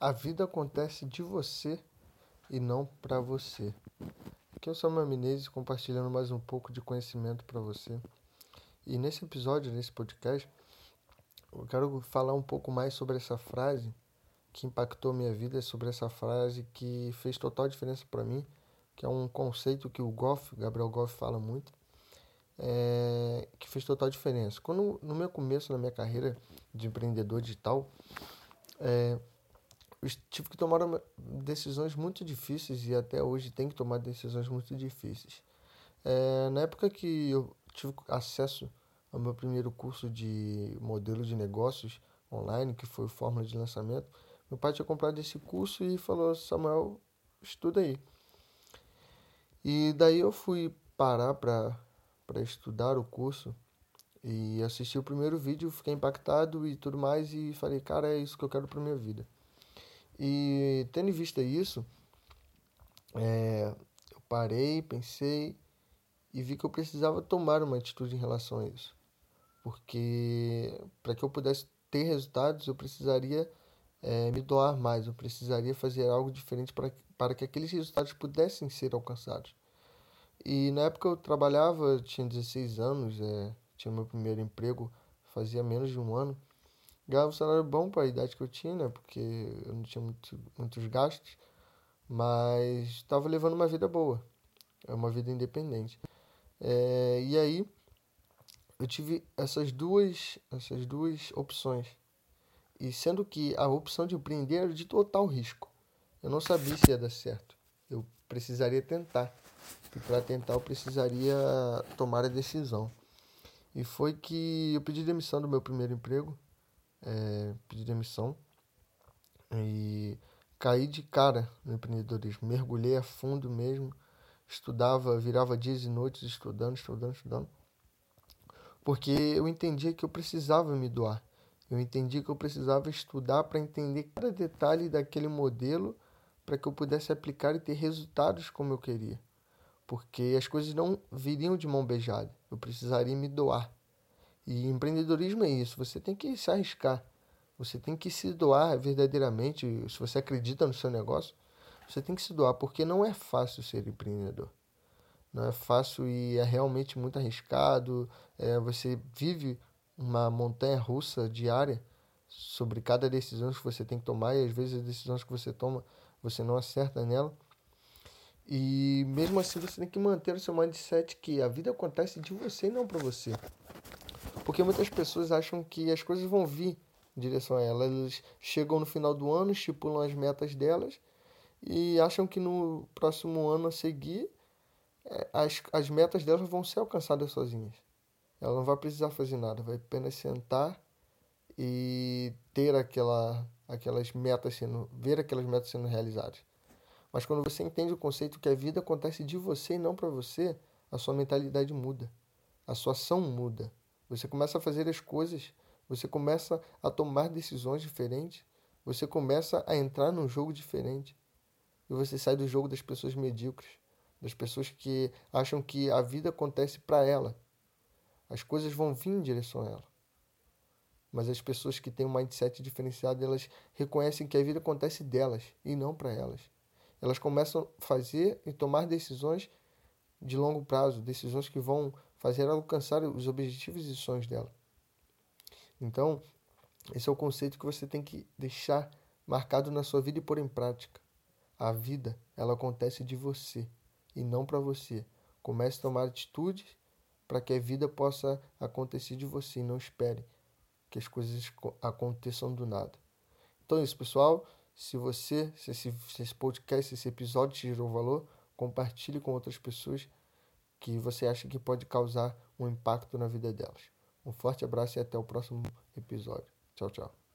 A vida acontece de você e não para você. Aqui é o Samuel Menezes compartilhando mais um pouco de conhecimento para você. E nesse episódio, nesse podcast, eu quero falar um pouco mais sobre essa frase que impactou minha vida, sobre essa frase que fez total diferença para mim, que é um conceito que o Goff, Gabriel Goff fala muito, é, que fez total diferença. Quando no meu começo na minha carreira de empreendedor digital, é, tive que tomar decisões muito difíceis e até hoje tenho que tomar decisões muito difíceis. É, na época que eu tive acesso ao meu primeiro curso de modelo de negócios online, que foi Fórmula de Lançamento, meu pai tinha comprado esse curso e falou: Samuel, estuda aí. E daí eu fui parar para estudar o curso e assisti o primeiro vídeo, fiquei impactado e tudo mais, e falei: cara, é isso que eu quero para minha vida. E tendo em vista isso, é, eu parei, pensei e vi que eu precisava tomar uma atitude em relação a isso. Porque para que eu pudesse ter resultados, eu precisaria é, me doar mais, eu precisaria fazer algo diferente para, que aqueles resultados pudessem ser alcançados. E na época eu trabalhava, tinha 16 anos, é, tinha meu primeiro emprego, fazia menos de um ano ganhava um salário bom para a idade que eu tinha, né? Porque eu não tinha muito, muitos gastos, mas estava levando uma vida boa, é uma vida independente. É, e aí eu tive essas duas, essas duas opções. E sendo que a opção de empreender era de total risco. Eu não sabia se ia dar certo. Eu precisaria tentar. E para tentar eu precisaria tomar a decisão. E foi que eu pedi demissão do meu primeiro emprego é, pedi demissão e caí de cara no empreendedorismo. Mergulhei a fundo mesmo, estudava, virava dias e noites estudando, estudando, estudando, porque eu entendia que eu precisava me doar. Eu entendi que eu precisava estudar para entender cada detalhe daquele modelo para que eu pudesse aplicar e ter resultados como eu queria. Porque as coisas não viriam de mão beijada. Eu precisaria me doar. E empreendedorismo é isso, você tem que se arriscar. Você tem que se doar verdadeiramente. Se você acredita no seu negócio, você tem que se doar, porque não é fácil ser empreendedor. Não é fácil e é realmente muito arriscado. É, você vive uma montanha russa diária sobre cada decisão que você tem que tomar e às vezes as decisões que você toma você não acerta nela. E mesmo assim você tem que manter o seu mindset que a vida acontece de você e não para você. Porque muitas pessoas acham que as coisas vão vir em direção a elas. Elas chegam no final do ano, estipulam as metas delas e acham que no próximo ano a seguir é, as, as metas delas vão ser alcançadas sozinhas. Ela não vai precisar fazer nada, vai apenas sentar e ter aquela, aquelas metas sendo, ver aquelas metas sendo realizadas. Mas quando você entende o conceito que a vida acontece de você e não para você, a sua mentalidade muda, a sua ação muda. Você começa a fazer as coisas, você começa a tomar decisões diferentes, você começa a entrar num jogo diferente. E você sai do jogo das pessoas medíocres, das pessoas que acham que a vida acontece para ela. As coisas vão vir em direção a ela. Mas as pessoas que têm um mindset diferenciado, elas reconhecem que a vida acontece delas e não para elas. Elas começam a fazer e tomar decisões de longo prazo, decisões que vão fazer ela alcançar os objetivos e sonhos dela. Então, esse é o conceito que você tem que deixar marcado na sua vida e pôr em prática. A vida, ela acontece de você e não para você. Comece a tomar atitudes para que a vida possa acontecer de você e não espere que as coisas aconteçam do nada. Então é isso, pessoal. Se você, se esse, se esse podcast, se esse episódio te gerou valor, compartilhe com outras pessoas que você acha que pode causar um impacto na vida delas. Um forte abraço e até o próximo episódio. Tchau, tchau.